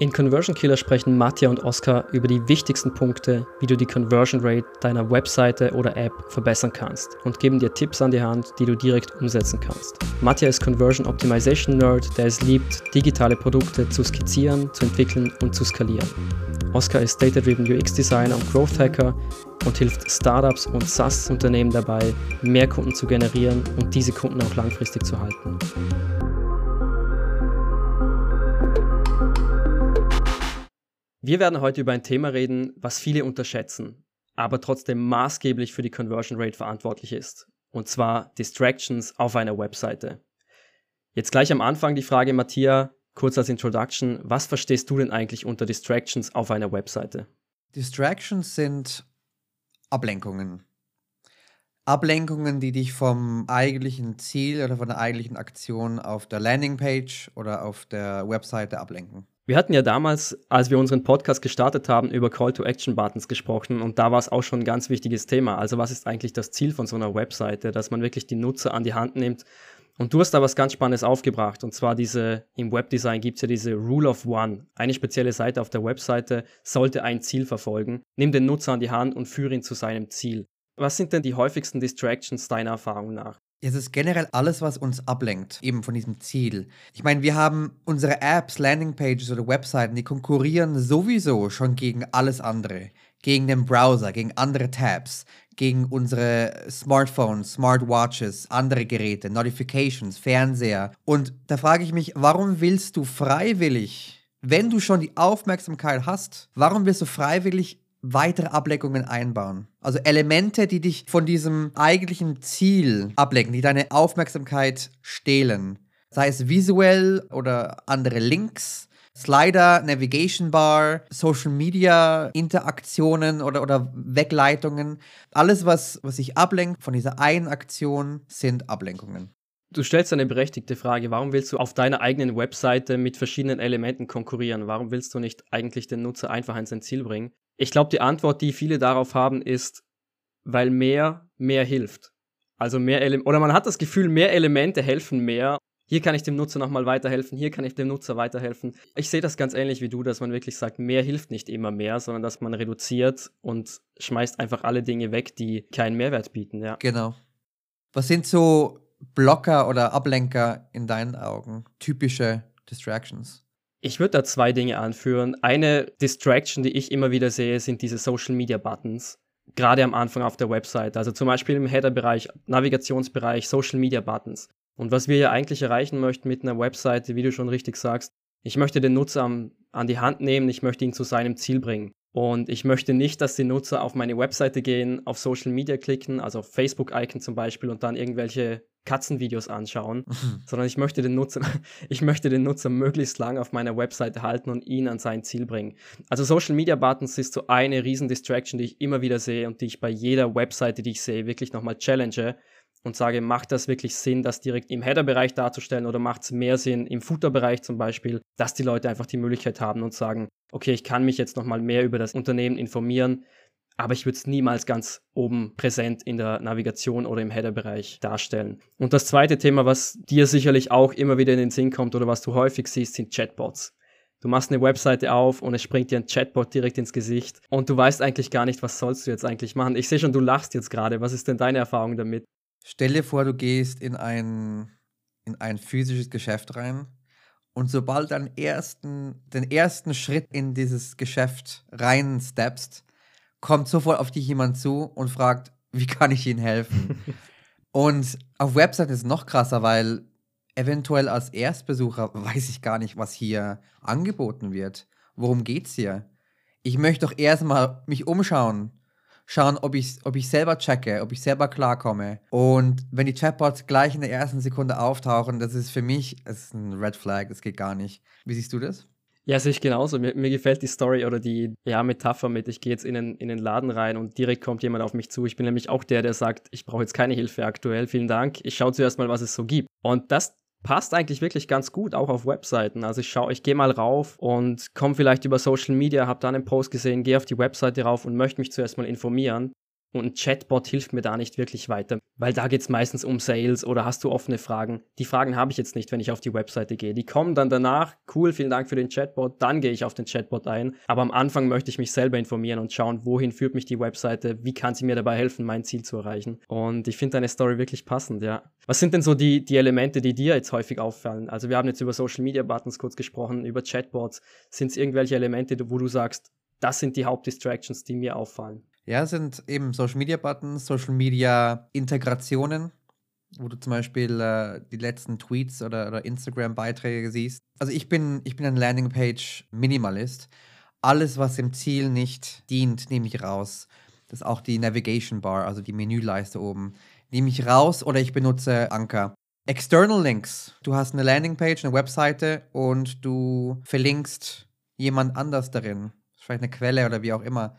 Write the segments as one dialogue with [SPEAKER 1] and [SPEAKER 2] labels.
[SPEAKER 1] In Conversion Killer sprechen Matja und Oskar über die wichtigsten Punkte, wie du die Conversion Rate deiner Webseite oder App verbessern kannst und geben dir Tipps an die Hand, die du direkt umsetzen kannst. Matja ist Conversion Optimization Nerd, der es liebt, digitale Produkte zu skizzieren, zu entwickeln und zu skalieren. Oskar ist Data-Driven UX Designer und Growth Hacker und hilft Startups und SaaS-Unternehmen dabei, mehr Kunden zu generieren und diese Kunden auch langfristig zu halten. Wir werden heute über ein Thema reden, was viele unterschätzen, aber trotzdem maßgeblich für die Conversion Rate verantwortlich ist. Und zwar Distractions auf einer Webseite. Jetzt gleich am Anfang die Frage, Matthias, kurz als Introduction, was verstehst du denn eigentlich unter Distractions auf einer Webseite?
[SPEAKER 2] Distractions sind Ablenkungen. Ablenkungen, die dich vom eigentlichen Ziel oder von der eigentlichen Aktion auf der Landingpage oder auf der Webseite ablenken.
[SPEAKER 1] Wir hatten ja damals, als wir unseren Podcast gestartet haben, über Call-to-Action-Buttons gesprochen und da war es auch schon ein ganz wichtiges Thema. Also was ist eigentlich das Ziel von so einer Webseite, dass man wirklich die Nutzer an die Hand nimmt. Und du hast da was ganz Spannendes aufgebracht und zwar diese, im Webdesign gibt es ja diese Rule of One. Eine spezielle Seite auf der Webseite sollte ein Ziel verfolgen. Nimm den Nutzer an die Hand und führe ihn zu seinem Ziel. Was sind denn die häufigsten Distractions deiner Erfahrung nach?
[SPEAKER 2] Es ist generell alles, was uns ablenkt, eben von diesem Ziel. Ich meine, wir haben unsere Apps, Landingpages oder Webseiten, die konkurrieren sowieso schon gegen alles andere. Gegen den Browser, gegen andere Tabs, gegen unsere Smartphones, Smartwatches, andere Geräte, Notifications, Fernseher. Und da frage ich mich, warum willst du freiwillig, wenn du schon die Aufmerksamkeit hast, warum willst du freiwillig weitere Ablenkungen einbauen. Also Elemente, die dich von diesem eigentlichen Ziel ablenken, die deine Aufmerksamkeit stehlen. Sei es visuell oder andere Links, Slider, Navigation Bar, Social Media Interaktionen oder, oder Wegleitungen. Alles, was, was sich ablenkt von dieser einen Aktion, sind Ablenkungen.
[SPEAKER 1] Du stellst eine berechtigte Frage. Warum willst du auf deiner eigenen Webseite mit verschiedenen Elementen konkurrieren? Warum willst du nicht eigentlich den Nutzer einfach in sein Ziel bringen? Ich glaube, die Antwort, die viele darauf haben, ist, weil mehr mehr hilft. Also mehr Ele oder man hat das Gefühl, mehr Elemente helfen mehr. Hier kann ich dem Nutzer nochmal weiterhelfen, hier kann ich dem Nutzer weiterhelfen. Ich sehe das ganz ähnlich wie du, dass man wirklich sagt, mehr hilft nicht immer mehr, sondern dass man reduziert und schmeißt einfach alle Dinge weg, die keinen Mehrwert bieten, ja.
[SPEAKER 2] Genau. Was sind so Blocker oder Ablenker in deinen Augen? Typische Distractions?
[SPEAKER 1] Ich würde da zwei Dinge anführen. Eine Distraction, die ich immer wieder sehe, sind diese Social Media Buttons. Gerade am Anfang auf der Website. Also zum Beispiel im Header-Bereich, Navigationsbereich, Social Media Buttons. Und was wir ja eigentlich erreichen möchten mit einer Webseite, wie du schon richtig sagst, ich möchte den Nutzer am, an die Hand nehmen, ich möchte ihn zu seinem Ziel bringen. Und ich möchte nicht, dass die Nutzer auf meine Webseite gehen, auf Social Media klicken, also auf Facebook-Icon zum Beispiel und dann irgendwelche Katzenvideos anschauen, mhm. sondern ich möchte den Nutzer, ich möchte den Nutzer möglichst lang auf meiner Webseite halten und ihn an sein Ziel bringen. Also Social Media Buttons ist so eine riesen Distraction, die ich immer wieder sehe und die ich bei jeder Webseite, die ich sehe, wirklich nochmal challenge und sage, macht das wirklich Sinn, das direkt im Header-Bereich darzustellen oder macht es mehr Sinn im Footer-Bereich zum Beispiel, dass die Leute einfach die Möglichkeit haben und sagen, okay, ich kann mich jetzt nochmal mehr über das Unternehmen informieren, aber ich würde es niemals ganz oben präsent in der Navigation oder im Header-Bereich darstellen. Und das zweite Thema, was dir sicherlich auch immer wieder in den Sinn kommt oder was du häufig siehst, sind Chatbots. Du machst eine Webseite auf und es springt dir ein Chatbot direkt ins Gesicht und du weißt eigentlich gar nicht, was sollst du jetzt eigentlich machen. Ich sehe schon, du lachst jetzt gerade. Was ist denn deine Erfahrung damit?
[SPEAKER 2] Stell dir vor, du gehst in ein, in ein physisches Geschäft rein und sobald du ersten, den ersten Schritt in dieses Geschäft rein steppst, kommt sofort auf dich jemand zu und fragt, wie kann ich Ihnen helfen? und auf Website ist es noch krasser, weil eventuell als Erstbesucher weiß ich gar nicht, was hier angeboten wird. Worum geht's hier? Ich möchte doch erstmal mich umschauen, schauen, ob ich, ob ich selber checke, ob ich selber klarkomme. Und wenn die Chatbots gleich in der ersten Sekunde auftauchen, das ist für mich, das ist ein Red Flag, das geht gar nicht. Wie siehst du das?
[SPEAKER 1] Ja, sehe ich genauso. Mir, mir, gefällt die Story oder die ja, Metapher mit, ich gehe jetzt in den, in den Laden rein und direkt kommt jemand auf mich zu. Ich bin nämlich auch der, der sagt, ich brauche jetzt keine Hilfe aktuell, vielen Dank. Ich schaue zuerst mal, was es so gibt. Und das passt eigentlich wirklich ganz gut, auch auf Webseiten. Also ich schaue, ich gehe mal rauf und komme vielleicht über Social Media, habe da einen Post gesehen, gehe auf die Webseite rauf und möchte mich zuerst mal informieren. Und ein Chatbot hilft mir da nicht wirklich weiter, weil da geht es meistens um Sales oder hast du offene Fragen. Die Fragen habe ich jetzt nicht, wenn ich auf die Webseite gehe. Die kommen dann danach, cool, vielen Dank für den Chatbot, dann gehe ich auf den Chatbot ein. Aber am Anfang möchte ich mich selber informieren und schauen, wohin führt mich die Webseite, wie kann sie mir dabei helfen, mein Ziel zu erreichen. Und ich finde deine Story wirklich passend, ja. Was sind denn so die, die Elemente, die dir jetzt häufig auffallen? Also wir haben jetzt über Social Media Buttons kurz gesprochen, über Chatbots. Sind es irgendwelche Elemente, wo du sagst, das sind die Hauptdistractions, die mir auffallen?
[SPEAKER 2] Ja, sind eben Social Media Buttons, Social Media Integrationen, wo du zum Beispiel äh, die letzten Tweets oder, oder Instagram-Beiträge siehst. Also ich bin, ich bin ein Landingpage-Minimalist. Alles, was dem Ziel nicht dient, nehme ich raus. Das ist auch die Navigation Bar, also die Menüleiste oben. Nehme ich raus oder ich benutze Anker. External Links. Du hast eine Landingpage, eine Webseite und du verlinkst jemand anders darin. Vielleicht eine Quelle oder wie auch immer.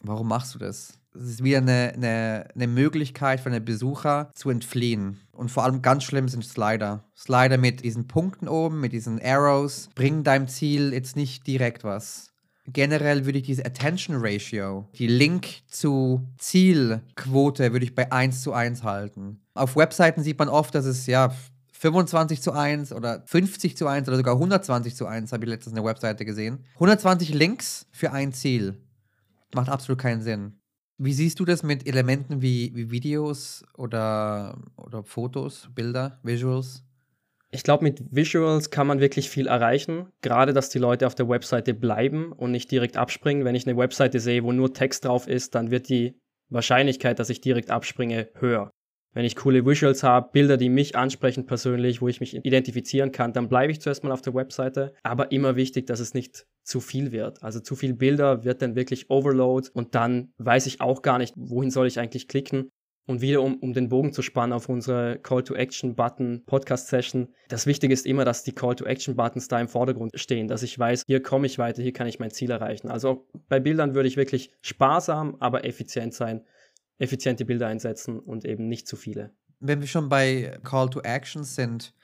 [SPEAKER 2] Warum machst du das? Es ist wieder eine, eine, eine Möglichkeit für einen Besucher zu entfliehen. Und vor allem ganz schlimm sind Slider. Slider mit diesen Punkten oben, mit diesen Arrows, bringen deinem Ziel jetzt nicht direkt was. Generell würde ich diese Attention Ratio, die Link zu Zielquote, würde ich bei 1 zu 1 halten. Auf Webseiten sieht man oft, dass es ja 25 zu 1 oder 50 zu 1 oder sogar 120 zu 1, habe ich letztens eine Webseite gesehen. 120 Links für ein Ziel. Macht absolut keinen Sinn. Wie siehst du das mit Elementen wie, wie Videos oder, oder Fotos, Bilder, Visuals?
[SPEAKER 1] Ich glaube, mit Visuals kann man wirklich viel erreichen. Gerade, dass die Leute auf der Webseite bleiben und nicht direkt abspringen. Wenn ich eine Webseite sehe, wo nur Text drauf ist, dann wird die Wahrscheinlichkeit, dass ich direkt abspringe, höher. Wenn ich coole Visuals habe, Bilder, die mich ansprechen persönlich, wo ich mich identifizieren kann, dann bleibe ich zuerst mal auf der Webseite. Aber immer wichtig, dass es nicht zu viel wird. Also zu viel Bilder wird dann wirklich Overload und dann weiß ich auch gar nicht, wohin soll ich eigentlich klicken. Und wieder, um, um den Bogen zu spannen auf unsere Call-to-Action-Button Podcast-Session. Das Wichtige ist immer, dass die Call-to-Action-Buttons da im Vordergrund stehen, dass ich weiß, hier komme ich weiter, hier kann ich mein Ziel erreichen. Also bei Bildern würde ich wirklich sparsam, aber effizient sein, effiziente Bilder einsetzen und eben nicht zu viele.
[SPEAKER 2] Wenn wir schon bei Call-to-Actions sind,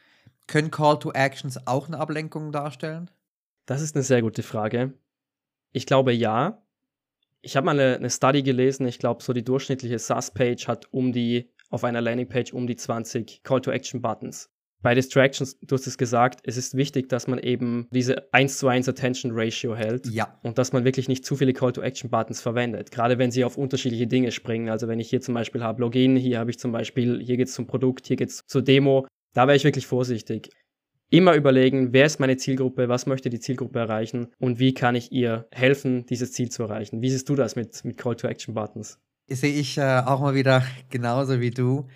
[SPEAKER 2] können Call-to-Actions auch eine Ablenkung darstellen?
[SPEAKER 1] Das ist eine sehr gute Frage. Ich glaube ja. Ich habe mal eine, eine Study gelesen, ich glaube, so die durchschnittliche SaaS-Page hat um die, auf einer Landingpage um die 20 Call-to-Action-Buttons. Bei Distractions, du hast es gesagt, es ist wichtig, dass man eben diese 1 zu 1 Attention Ratio hält.
[SPEAKER 2] Ja.
[SPEAKER 1] Und dass man wirklich nicht zu viele Call-to-Action-Buttons verwendet. Gerade wenn sie auf unterschiedliche Dinge springen. Also wenn ich hier zum Beispiel habe Login, hier habe ich zum Beispiel, hier geht es zum Produkt, hier geht es zur Demo. Da wäre ich wirklich vorsichtig immer überlegen, wer ist meine Zielgruppe, was möchte die Zielgruppe erreichen und wie kann ich ihr helfen, dieses Ziel zu erreichen. Wie siehst du das mit, mit Call-to-Action-Buttons?
[SPEAKER 2] Sehe ich äh, auch mal wieder genauso wie du.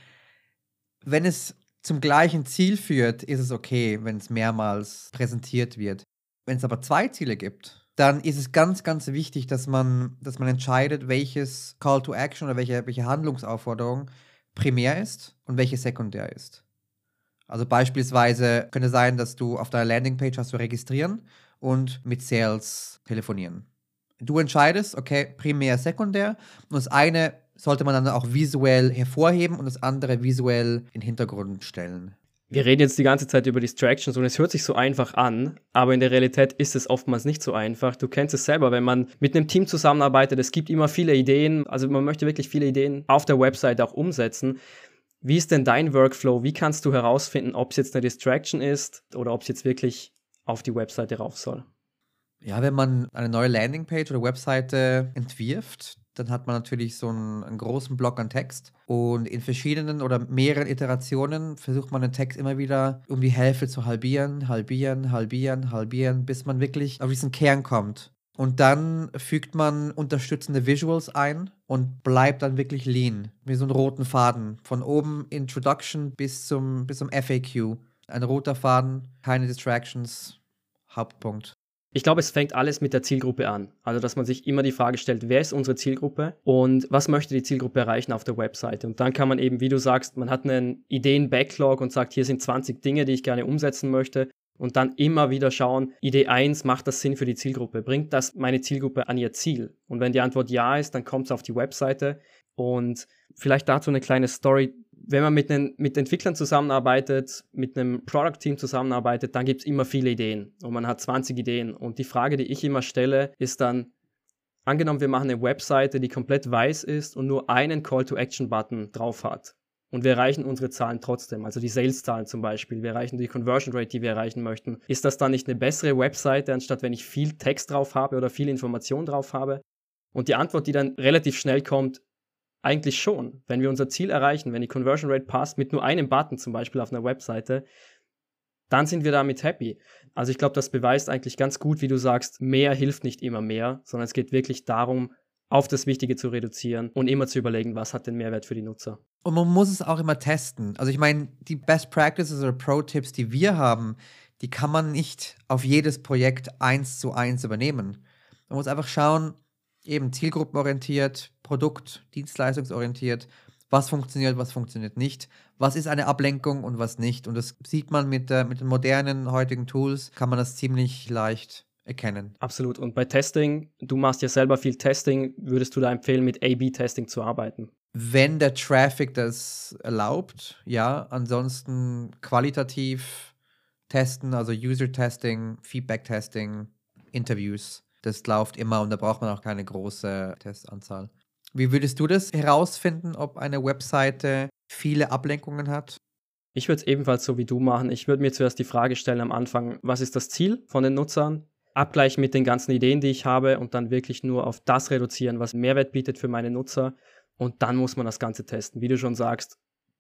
[SPEAKER 2] Wenn es zum gleichen Ziel führt, ist es okay, wenn es mehrmals präsentiert wird. Wenn es aber zwei Ziele gibt, dann ist es ganz, ganz wichtig, dass man, dass man entscheidet, welches Call to Action oder welche, welche Handlungsaufforderung primär ist und welche sekundär ist. Also beispielsweise könnte sein, dass du auf deiner Landingpage hast du registrieren und mit Sales telefonieren. Du entscheidest, okay, primär, sekundär. Und das eine sollte man dann auch visuell hervorheben und das andere visuell in den Hintergrund stellen.
[SPEAKER 1] Wir reden jetzt die ganze Zeit über Distractions und es hört sich so einfach an, aber in der Realität ist es oftmals nicht so einfach. Du kennst es selber, wenn man mit einem Team zusammenarbeitet, es gibt immer viele Ideen, also man möchte wirklich viele Ideen auf der Website auch umsetzen. Wie ist denn dein Workflow? Wie kannst du herausfinden, ob es jetzt eine Distraction ist oder ob es jetzt wirklich auf die Webseite rauf soll?
[SPEAKER 2] Ja, wenn man eine neue Landingpage oder Webseite entwirft, dann hat man natürlich so einen, einen, großen Block an Text. Und in verschiedenen oder mehreren Iterationen versucht man den Text immer wieder um die Hälfte zu halbieren, halbieren, halbieren, halbieren, bis man wirklich auf diesen Kern kommt. Und dann fügt man unterstützende Visuals ein und bleibt dann wirklich lean. Wie so einen roten Faden. Von oben Introduction bis zum, bis zum FAQ. Ein roter Faden, keine Distractions. Hauptpunkt.
[SPEAKER 1] Ich glaube, es fängt alles mit der Zielgruppe an. Also, dass man sich immer die Frage stellt, wer ist unsere Zielgruppe und was möchte die Zielgruppe erreichen auf der Webseite? Und dann kann man eben, wie du sagst, man hat einen Ideen-Backlog und sagt, hier sind 20 Dinge, die ich gerne umsetzen möchte und dann immer wieder schauen, Idee 1, macht das Sinn für die Zielgruppe? Bringt das meine Zielgruppe an ihr Ziel? Und wenn die Antwort ja ist, dann kommt es auf die Webseite und vielleicht dazu eine kleine Story. Wenn man mit, den, mit Entwicklern zusammenarbeitet, mit einem Product-Team zusammenarbeitet, dann gibt es immer viele Ideen und man hat 20 Ideen. Und die Frage, die ich immer stelle, ist dann, Angenommen, wir machen eine Webseite, die komplett weiß ist und nur einen Call-to-Action-Button drauf hat. Und wir erreichen unsere Zahlen trotzdem, also die Sales-Zahlen zum Beispiel. Wir erreichen die Conversion Rate, die wir erreichen möchten. Ist das dann nicht eine bessere Webseite, anstatt wenn ich viel Text drauf habe oder viel Information drauf habe? Und die Antwort, die dann relativ schnell kommt, eigentlich schon. Wenn wir unser Ziel erreichen, wenn die Conversion Rate passt, mit nur einem Button zum Beispiel auf einer Webseite, dann sind wir damit happy. Also ich glaube, das beweist eigentlich ganz gut, wie du sagst, mehr hilft nicht immer mehr, sondern es geht wirklich darum, auf das Wichtige zu reduzieren und immer zu überlegen, was hat den Mehrwert für die Nutzer.
[SPEAKER 2] Und man muss es auch immer testen. Also ich meine, die Best Practices oder Pro-Tipps, die wir haben, die kann man nicht auf jedes Projekt eins zu eins übernehmen. Man muss einfach schauen, eben zielgruppenorientiert, Produkt, Dienstleistungsorientiert was funktioniert, was funktioniert nicht, was ist eine Ablenkung und was nicht. Und das sieht man mit, äh, mit den modernen heutigen Tools, kann man das ziemlich leicht erkennen.
[SPEAKER 1] Absolut. Und bei Testing, du machst ja selber viel Testing, würdest du da empfehlen, mit A-B-Testing zu arbeiten?
[SPEAKER 2] Wenn der Traffic das erlaubt, ja. Ansonsten qualitativ testen, also User-Testing, Feedback-Testing, Interviews. Das läuft immer und da braucht man auch keine große Testanzahl. Wie würdest du das herausfinden, ob eine Webseite viele Ablenkungen hat?
[SPEAKER 1] Ich würde es ebenfalls so wie du machen. Ich würde mir zuerst die Frage stellen am Anfang, was ist das Ziel von den Nutzern? Abgleichen mit den ganzen Ideen, die ich habe und dann wirklich nur auf das reduzieren, was Mehrwert bietet für meine Nutzer. Und dann muss man das Ganze testen. Wie du schon sagst,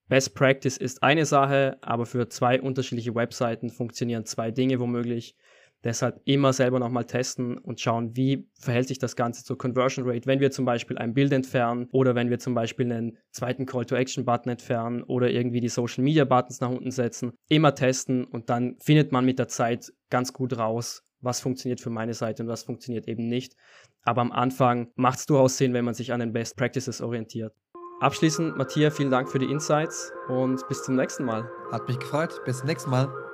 [SPEAKER 1] Best Practice ist eine Sache, aber für zwei unterschiedliche Webseiten funktionieren zwei Dinge womöglich. Deshalb immer selber nochmal testen und schauen, wie verhält sich das Ganze zur Conversion Rate, wenn wir zum Beispiel ein Bild entfernen oder wenn wir zum Beispiel einen zweiten Call-to-Action-Button entfernen oder irgendwie die Social-Media-Buttons nach unten setzen. Immer testen und dann findet man mit der Zeit ganz gut raus, was funktioniert für meine Seite und was funktioniert eben nicht. Aber am Anfang macht es durchaus Sinn, wenn man sich an den Best Practices orientiert. Abschließend, Matthias, vielen Dank für die Insights und bis zum nächsten Mal.
[SPEAKER 2] Hat mich gefreut. Bis zum nächsten Mal.